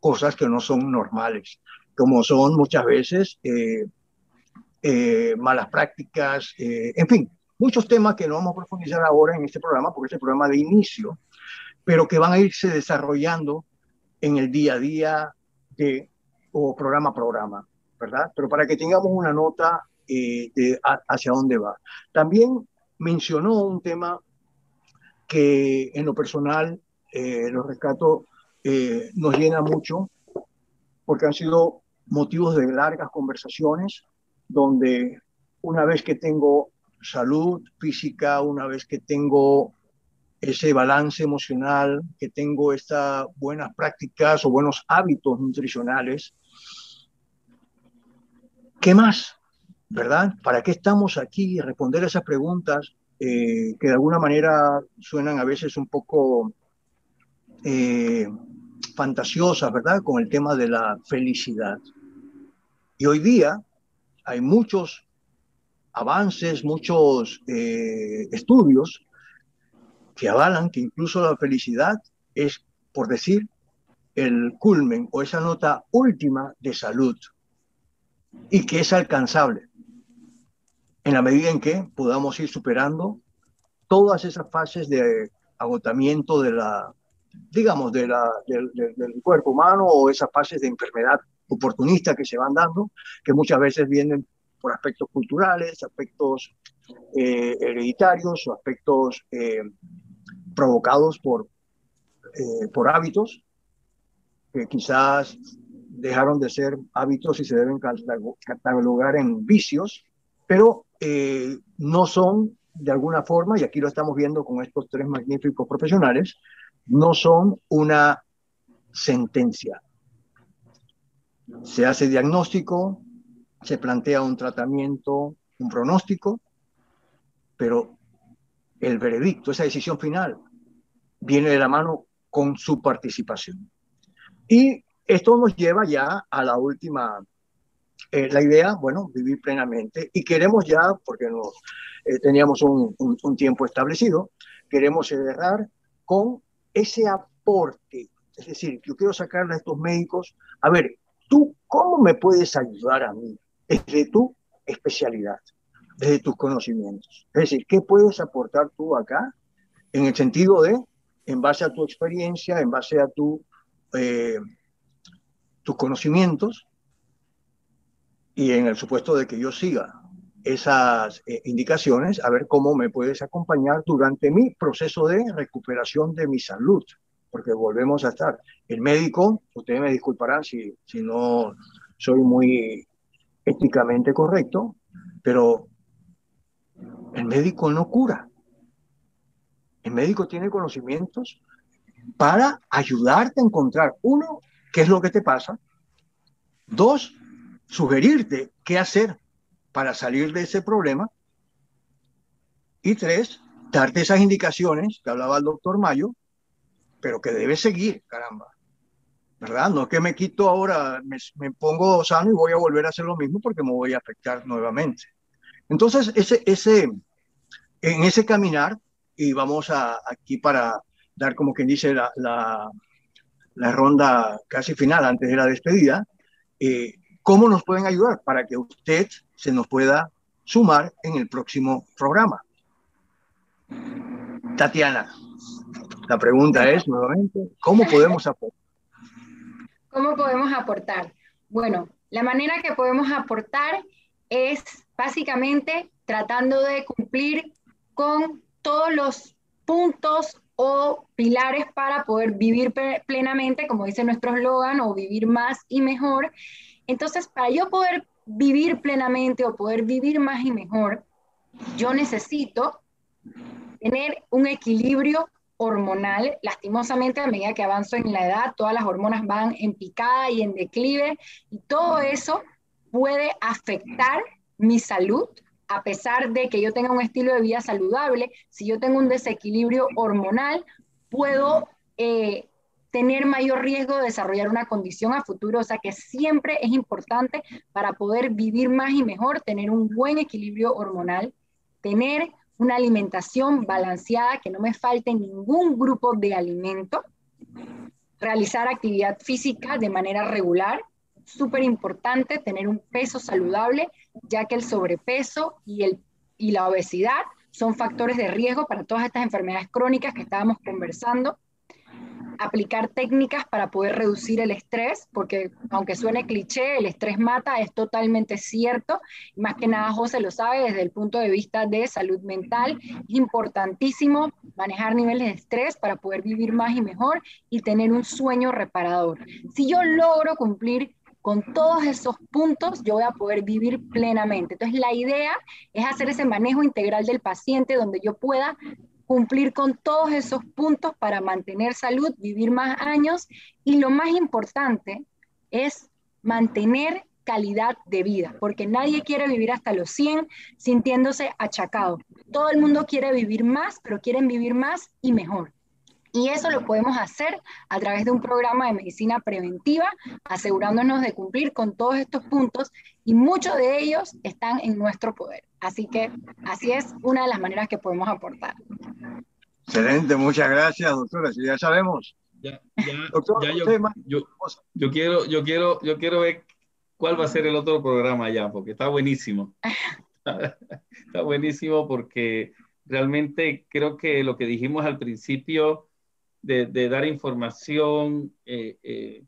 cosas que no son normales, como son muchas veces eh, eh, malas prácticas, eh, en fin, muchos temas que no vamos a profundizar ahora en este programa, porque es el programa de inicio, pero que van a irse desarrollando en el día a día de, o programa a programa, ¿verdad? Pero para que tengamos una nota hacia dónde va. También mencionó un tema que en lo personal lo rescato eh, nos llena mucho porque han sido motivos de largas conversaciones donde una vez que tengo salud física, una vez que tengo ese balance emocional, que tengo estas buenas prácticas o buenos hábitos nutricionales, ¿qué más? ¿Verdad? ¿Para qué estamos aquí? Responder esas preguntas eh, que de alguna manera suenan a veces un poco eh, fantasiosas, ¿verdad? Con el tema de la felicidad. Y hoy día hay muchos avances, muchos eh, estudios que avalan que incluso la felicidad es, por decir, el culmen o esa nota última de salud y que es alcanzable en la medida en que podamos ir superando todas esas fases de agotamiento de la digamos, de la, del, cuerpo humano o esas fases de enfermedad oportunista que se van dando, que muchas veces vienen por aspectos culturales, aspectos eh, hereditarios o aspectos eh, provocados por, eh, por hábitos que quizás dejaron de ser hábitos y se deben catalogar en vicios, pero no son de alguna forma, y aquí lo estamos viendo con estos tres magníficos profesionales, no son una sentencia. Se hace diagnóstico, se plantea un tratamiento, un pronóstico, pero el veredicto, esa decisión final, viene de la mano con su participación. Y esto nos lleva ya a la última, eh, la idea, bueno, vivir plenamente. Y queremos ya, porque nos, eh, teníamos un, tiempo establecido, queremos cerrar con ese aporte, es decir, yo quiero sacarle a estos médicos, a ver, tú, ¿cómo me puedes ayudar a mí desde tu especialidad, desde tus conocimientos? Es decir, ¿qué puedes aportar tú acá en el sentido de, en base a tu experiencia, en base a tu, eh, tus conocimientos y en el supuesto de que yo siga esas eh, indicaciones, a ver cómo me puedes acompañar durante mi proceso de recuperación de mi salud, porque volvemos a estar. El médico, ustedes me disculparán si, si no soy muy éticamente correcto, pero el médico no cura. El médico tiene conocimientos para ayudarte a encontrar, uno, qué es lo que te pasa, dos, sugerirte qué hacer para salir de ese problema, y tres, darte esas indicaciones que hablaba el doctor Mayo, pero que debes seguir, caramba. ¿Verdad? No es que me quito ahora, me, me, pongo sano y voy a volver a hacer lo mismo porque me voy a afectar nuevamente. Entonces, ese, ese, en ese caminar, y vamos a, aquí para dar como quien dice la, la, la ronda casi final antes de la despedida, eh, ¿cómo nos pueden ayudar para que usted se nos pueda sumar en el próximo programa? Tatiana, la pregunta es nuevamente, ¿cómo podemos aportar? ¿Cómo podemos aportar? Bueno, la manera que podemos aportar es básicamente tratando de cumplir con todos los puntos o pilares para poder vivir plenamente, como dice nuestro eslogan, o vivir más y mejor. Entonces, para yo poder vivir plenamente o poder vivir más y mejor, yo necesito tener un equilibrio hormonal. Lastimosamente, a medida que avanzo en la edad, todas las hormonas van en picada y en declive y todo eso puede afectar mi salud, a pesar de que yo tenga un estilo de vida saludable, si yo tengo un desequilibrio hormonal, puedo eh, tener mayor riesgo de desarrollar una condición a futuro. O sea que siempre es importante para poder vivir más y mejor, tener un buen equilibrio hormonal, tener una alimentación balanceada, que no me falte ningún grupo de alimento, realizar actividad física de manera regular, súper importante tener un peso saludable, ya que el sobrepeso y, el, y la obesidad son factores de riesgo para todas estas enfermedades crónicas que estábamos conversando aplicar técnicas para poder reducir el estrés, porque aunque suene cliché, el estrés mata, es totalmente cierto. Más que nada, José lo sabe desde el punto de vista de salud mental. Es importantísimo manejar niveles de estrés para poder vivir más y mejor y tener un sueño reparador. Si yo logro cumplir con todos esos puntos yo voy a poder vivir plenamente. Entonces la idea es hacer ese manejo integral del paciente donde yo pueda cumplir con todos esos puntos para mantener salud, vivir más años y lo más importante es mantener calidad de vida, porque nadie quiere vivir hasta los 100 sintiéndose achacado. Todo el mundo quiere vivir más, pero quieren vivir más y mejor. Y eso lo podemos hacer a través de un programa de medicina preventiva, asegurándonos de cumplir con todos estos puntos y muchos de ellos están en nuestro poder. Así que así es una de las maneras que podemos aportar. Excelente, muchas gracias, doctora. Si ya sabemos. Ya, ya, yo, yo, quiero, yo, quiero, yo quiero ver cuál va a ser el otro programa ya, porque está buenísimo. [LAUGHS] está buenísimo porque realmente creo que lo que dijimos al principio de, dar información eh, eh,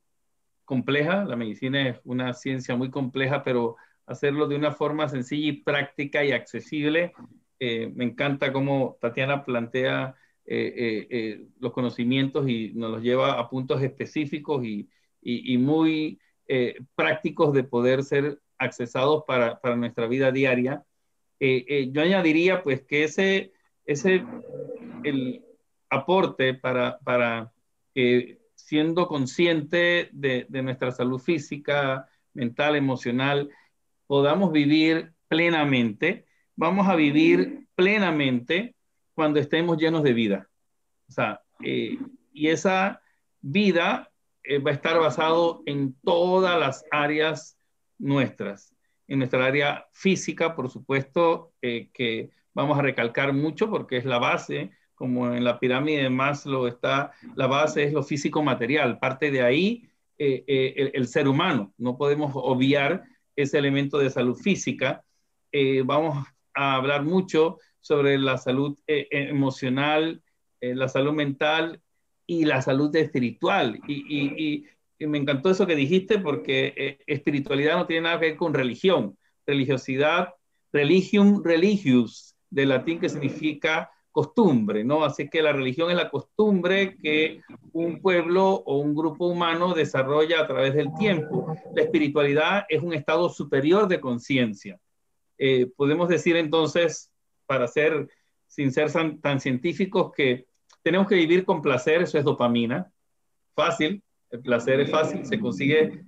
compleja. La medicina es una ciencia muy compleja, pero hacerlo de una forma sencilla y práctica y accesible. Eh, me encanta cómo Tatiana plantea los conocimientos y nos los lleva a puntos específicos y, y, muy prácticos de poder ser accesados para, para nuestra vida diaria. yo añadiría pues que ese, ese el, aporte para, para que siendo consciente de, nuestra salud física, mental, emocional, podamos vivir plenamente. Vamos a vivir plenamente cuando estemos llenos de vida. O sea, eh, y esa vida eh, va a estar basado en todas las áreas nuestras. En nuestra área física, por supuesto, eh, que vamos a recalcar mucho porque es la base como en la pirámide de Maslow está, la base es lo físico material, parte de ahí eh, eh, el, ser humano, no podemos obviar ese elemento de salud física. Eh, vamos a hablar mucho sobre la salud emocional, la salud mental y la salud espiritual. Y, y, me encantó eso que dijiste porque espiritualidad no tiene nada que ver con religión. Religiosidad, religium religius, de latín que significa costumbre, ¿no? Así que la religión es la costumbre que un pueblo o un grupo humano desarrolla a través del tiempo. La espiritualidad es un estado superior de conciencia. Eh, podemos decir entonces, para ser, sin ser tan, científicos, que tenemos que vivir con placer, eso es dopamina. Fácil, el placer es fácil, se consigue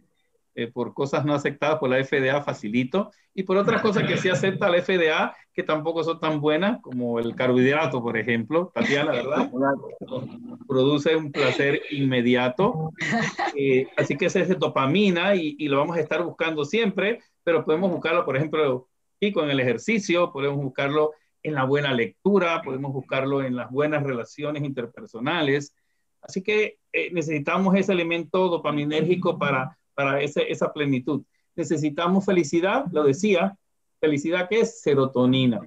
eh, por cosas no aceptadas por la FDA facilito y por otras cosas que sí acepta la FDA que tampoco son tan buenas como el carbohidrato, por ejemplo. Tatiana, ¿verdad? Produce un placer inmediato. Eh, así que ese es dopamina y, y, lo vamos a estar buscando siempre, pero podemos buscarlo, por ejemplo, y con el ejercicio, podemos buscarlo en la buena lectura, podemos buscarlo en las buenas relaciones interpersonales. Así que eh, necesitamos ese elemento dopaminérgico para para esa plenitud. Necesitamos felicidad, lo decía, felicidad que es serotonina,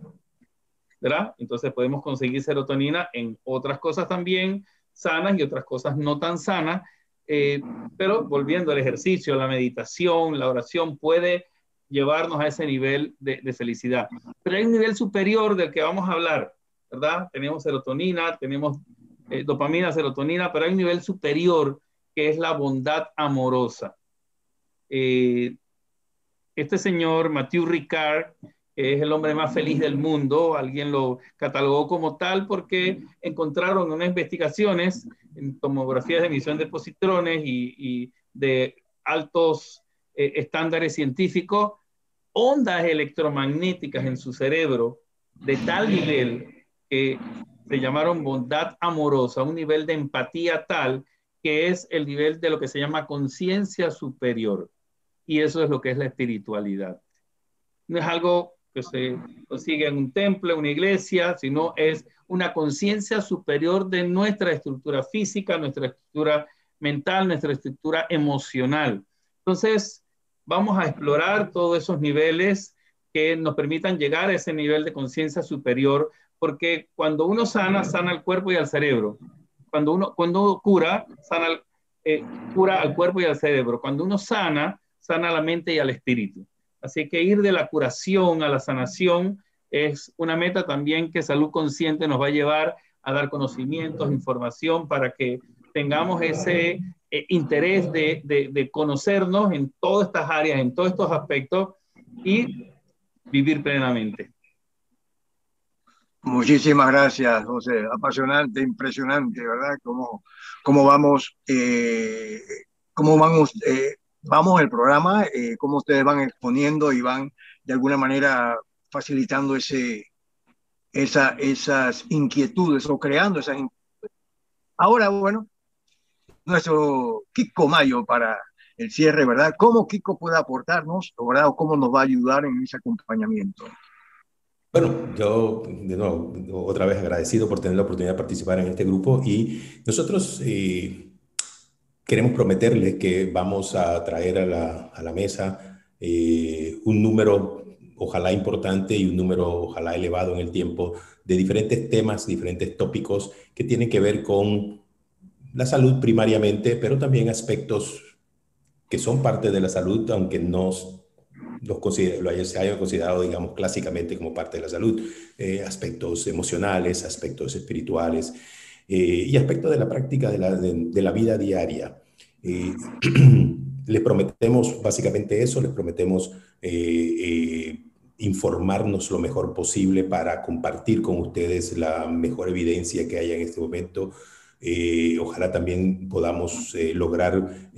¿verdad? Entonces podemos conseguir serotonina en otras cosas también sanas y otras cosas no tan sanas, eh, pero volviendo al ejercicio, la meditación, la oración puede llevarnos a ese nivel de, felicidad. Pero hay un nivel superior del que vamos a hablar, ¿verdad? Tenemos serotonina, tenemos eh, dopamina, serotonina, pero hay un nivel superior que es la bondad amorosa. Eh, este señor, Mathieu Ricard, es el hombre más feliz del mundo, alguien lo catalogó como tal porque encontraron unas investigaciones en tomografías de emisión de positrones y, de altos eh, estándares científicos, ondas electromagnéticas en su cerebro de tal nivel que se llamaron bondad amorosa, un nivel de empatía tal que es el nivel de lo que se llama conciencia superior. Y eso es lo que es la espiritualidad. No es algo que se consigue en un templo, en una iglesia, sino es una conciencia superior de nuestra estructura física, nuestra estructura mental, nuestra estructura emocional. Entonces, vamos a explorar todos esos niveles que nos permitan llegar a ese nivel de conciencia superior, porque cuando uno sana, sana al cuerpo y al cerebro. Cuando uno, cuando cura, sana, eh, cura al cuerpo y al cerebro. Cuando uno sana, sana la mente y al espíritu. Así que ir de la curación a la sanación es una meta también que salud consciente nos va a llevar a dar conocimientos, información para que tengamos ese eh, interés de, de, conocernos en todas estas áreas, en todos estos aspectos y vivir plenamente. Muchísimas gracias, José. Apasionante, impresionante, ¿verdad? Cómo, cómo vamos, eh, cómo vamos eh, vamos el programa, eh, cómo ustedes van exponiendo y van de alguna manera facilitando ese, esa, esas inquietudes o creando esas inquietudes. Ahora, bueno, nuestro Kiko Mayo para el cierre, ¿verdad? ¿Cómo Kiko puede aportarnos, ¿verdad? O cómo nos va a ayudar en ese acompañamiento? Bueno, yo de nuevo, otra vez agradecido por tener la oportunidad de participar en este grupo y nosotros eh, Queremos prometerles que vamos a traer a la, a la mesa eh, un número ojalá importante y un número ojalá elevado en el tiempo de diferentes temas, diferentes tópicos que tienen que ver con la salud primariamente, pero también aspectos que son parte de la salud, aunque no los lo se hayan considerado, digamos, clásicamente como parte de la salud, eh, aspectos emocionales, aspectos espirituales eh, y aspectos de la práctica de la, de la vida diaria. Eh, [CLEARS THROAT] les prometemos básicamente eso, les prometemos eh, eh, informarnos lo mejor posible para compartir con ustedes la mejor evidencia que haya en este momento. ojalá también podamos lograr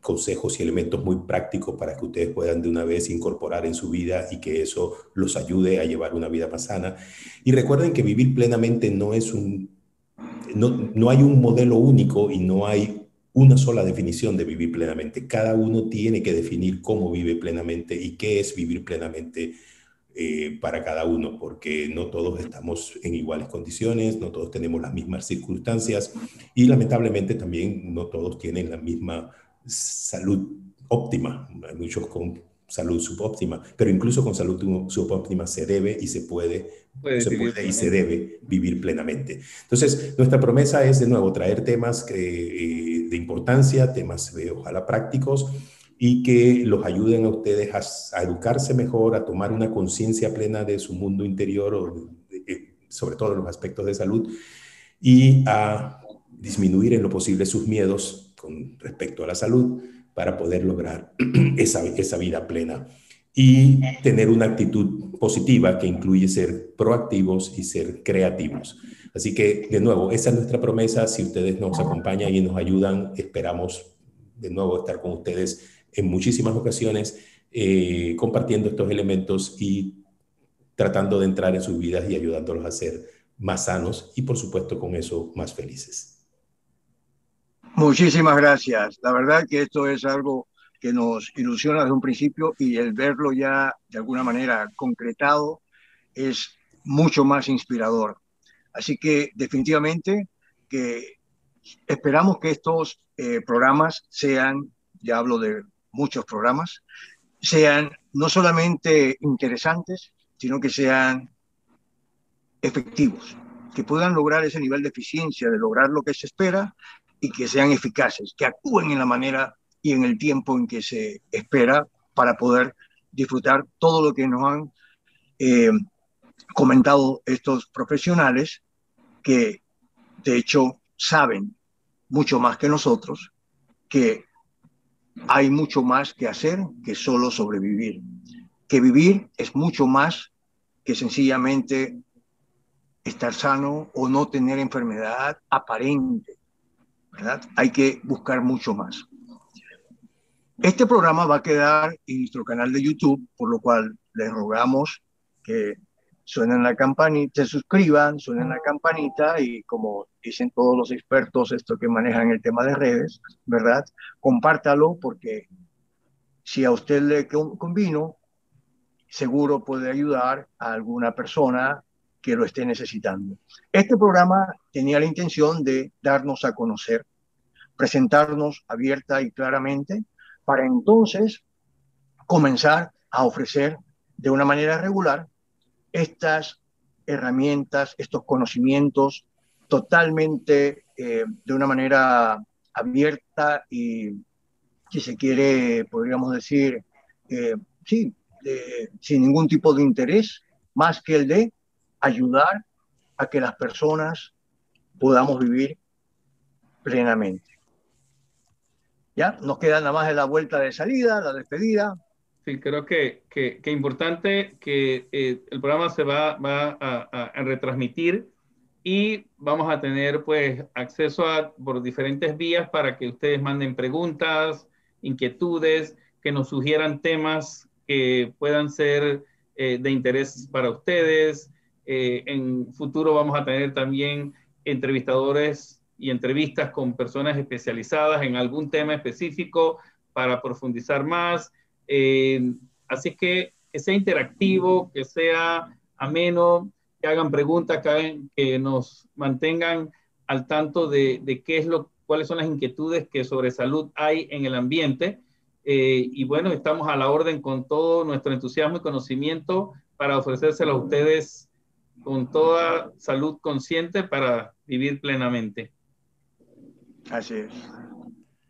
consejos y elementos muy prácticos para que ustedes puedan de una vez incorporar en su vida y que eso los ayude a llevar una vida más sana. Y recuerden que vivir plenamente no es un, no, no hay un modelo único y no hay una sola definición de vivir plenamente. Cada uno tiene que definir cómo vive plenamente y qué es vivir plenamente eh, para cada uno, porque no todos estamos en iguales condiciones, no todos tenemos las mismas circunstancias y lamentablemente también no todos tienen la misma salud óptima. Hay muchos con salud subóptima, pero incluso con salud subóptima se debe y se puede, se puede y se debe vivir plenamente. Entonces, nuestra promesa es de nuevo traer temas eh, de importancia, temas de ojalá prácticos y que los ayuden a ustedes a, educarse mejor, a tomar una conciencia plena de su mundo interior, eh, sobre todo en los aspectos de salud, y a disminuir en lo posible sus miedos con respecto a la salud para poder lograr [CLEARS THROAT] esa, esa vida plena y tener una actitud positiva que incluye ser proactivos y ser creativos. Así que, de nuevo, esa es nuestra promesa. Si ustedes nos acompañan y nos ayudan, esperamos de nuevo estar con ustedes en muchísimas ocasiones eh, compartiendo estos elementos y tratando de entrar en sus vidas y ayudándolos a ser más sanos y, por supuesto, con eso más felices. Muchísimas gracias. La verdad que esto es algo que nos ilusiona desde un principio y el verlo ya de alguna manera concretado es mucho más inspirador. Así que definitivamente que esperamos que estos eh, programas sean, ya hablo de muchos programas, sean no solamente interesantes, sino que sean efectivos, que puedan lograr ese nivel de eficiencia, de lograr lo que se espera y que sean eficaces, que actúen en la manera y en el tiempo en que se espera para poder disfrutar todo lo que nos han eh, comentado estos profesionales que de hecho saben mucho más que nosotros que hay mucho más que hacer que solo sobrevivir, que vivir es mucho más que sencillamente estar sano o no tener enfermedad aparente, ¿verdad? Hay que buscar mucho más. Este programa va a quedar en nuestro canal de YouTube, por lo cual les rogamos que suenen la campanita, se suscriban, suenen la campanita y como dicen todos los expertos, esto que manejan el tema de redes, ¿verdad? Compártalo porque si a usted le convino, seguro puede ayudar a alguna persona que lo esté necesitando. Este programa tenía la intención de darnos a conocer, presentarnos abierta y claramente, para entonces comenzar a ofrecer de una manera regular estas herramientas, estos conocimientos totalmente eh, de una manera abierta y, si se quiere, podríamos decir, eh, sin ningún tipo de interés, más que el de ayudar a que las personas podamos vivir plenamente. Ya, nos queda nada más de la vuelta de salida, la despedida. Sí, creo que, que, importante que eh, el programa se va, va a, a, retransmitir y vamos a tener pues acceso a, por diferentes vías para que ustedes manden preguntas, inquietudes, que nos sugieran temas que puedan ser eh, de interés para ustedes. Eh, en futuro vamos a tener también entrevistadores y entrevistas con personas especializadas en algún tema específico para profundizar más. Eh, así que que sea interactivo, que sea ameno, que hagan preguntas, que, nos mantengan al tanto de, qué es lo, cuáles son las inquietudes que sobre salud hay en el ambiente. Eh, y bueno, estamos a la orden con todo nuestro entusiasmo y conocimiento para ofrecérselo a ustedes con toda salud consciente para vivir plenamente. Así es.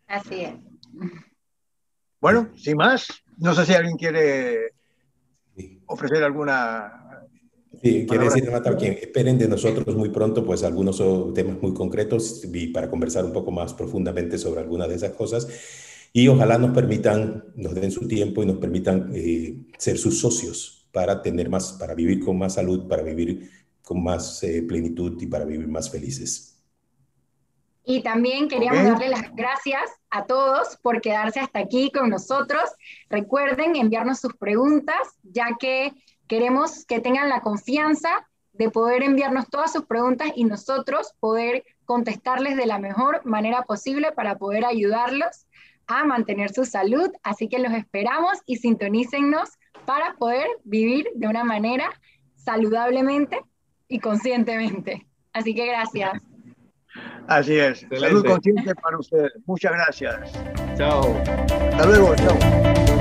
Así es. Bueno, sin más, no sé si alguien quiere ofrecer alguna... Sí, quiere decir, que esperen de nosotros muy pronto, pues algunos temas muy concretos y para conversar un poco más profundamente sobre algunas de esas cosas. Y ojalá nos permitan, nos den su tiempo y nos permitan eh, ser sus socios para tener más, para vivir con más salud, para vivir con más eh, plenitud y para vivir más felices. Y también queríamos darle las gracias a todos por quedarse hasta aquí con nosotros. Recuerden enviarnos sus preguntas, ya que queremos que tengan la confianza de poder enviarnos todas sus preguntas y nosotros poder contestarles de la mejor manera posible para poder ayudarlos a mantener su salud. Así que los esperamos y sintonícennos para poder vivir de una manera saludablemente y conscientemente. Así que gracias. Así es. Salud consciente para ustedes. Muchas gracias. Chao. Hasta luego. Chao.